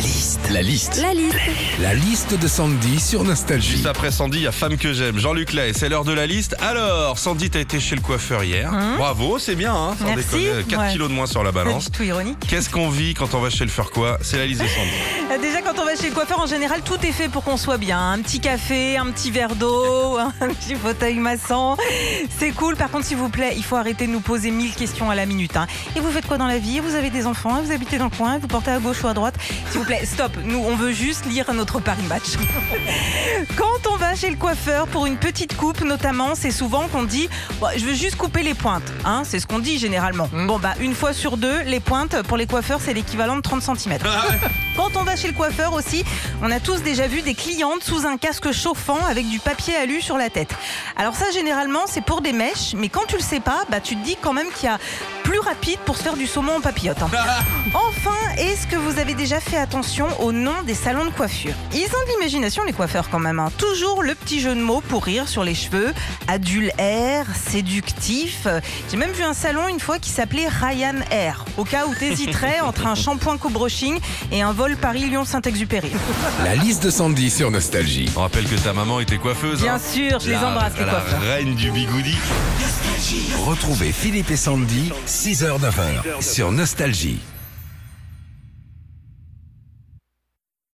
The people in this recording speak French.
La liste. La liste. La liste. La liste de Sandy sur Nostalgie. Juste après Sandy, il y a Femme que j'aime. Jean-Luc Lay, c'est l'heure de la liste. Alors, Sandy, t'as été chez le coiffeur hier. Bravo, c'est bien, hein, sans Hein Merci. déconner. 4 Ouais. kilos de moins sur la balance. du tout ironique. Qu'est-ce qu'on vit quand on va chez le faire quoi C'est la liste de Sandy. Déjà, quand on va chez le coiffeur, en général, tout est fait pour qu'on soit bien. Un petit café, un petit verre d'eau, un petit fauteuil massant. C'est cool. Par contre, s'il vous plaît, il faut arrêter de nous poser mille questions à la minute. hein. Et vous faites quoi dans la vie? Vous avez des enfants Vous habitez dans le coin Vous portez à gauche ou à droite? S'il vous plaît, stop. Nous, on veut juste lire notre Paris Match. Quand on va chez le coiffeur pour une petite coupe, notamment, c'est souvent qu'on dit Je veux juste couper les pointes. Hein, c'est ce qu'on dit généralement. Bon, bah, une fois sur deux, les pointes, pour les coiffeurs, c'est l'équivalent de 30 cm. Quand on va chez le coiffeur aussi, on a tous déjà vu des clientes sous un casque chauffant avec du papier alu sur la tête. Alors ça, généralement, c'est pour des mèches, mais quand tu le sais pas, bah, tu te dis quand même qu'il y a plus rapide pour se faire du saumon en papillote. hein. Enfin, est-ce que vous avez déjà fait attention au nom des salons de coiffure? Ils ont de l'imagination, les coiffeurs, quand même. hein. Toujours le petit jeu de mots pour rire sur les cheveux. Adulaire, séductif. J'ai même vu un salon une fois qui s'appelait Ryan Air, au cas où t'hésiterais entre un shampoing co-brushing et un vol Paris-Lyon-Saint-Exupéry. La liste de Sandy sur Nostalgie. On rappelle que ta maman était coiffeuse. Bien hein. sûr, je les La- embrasse, les La coiffeurs. reine du bigoudi. Retrouvez Philippe et Sandy, 6h-9h sur Nostalgie.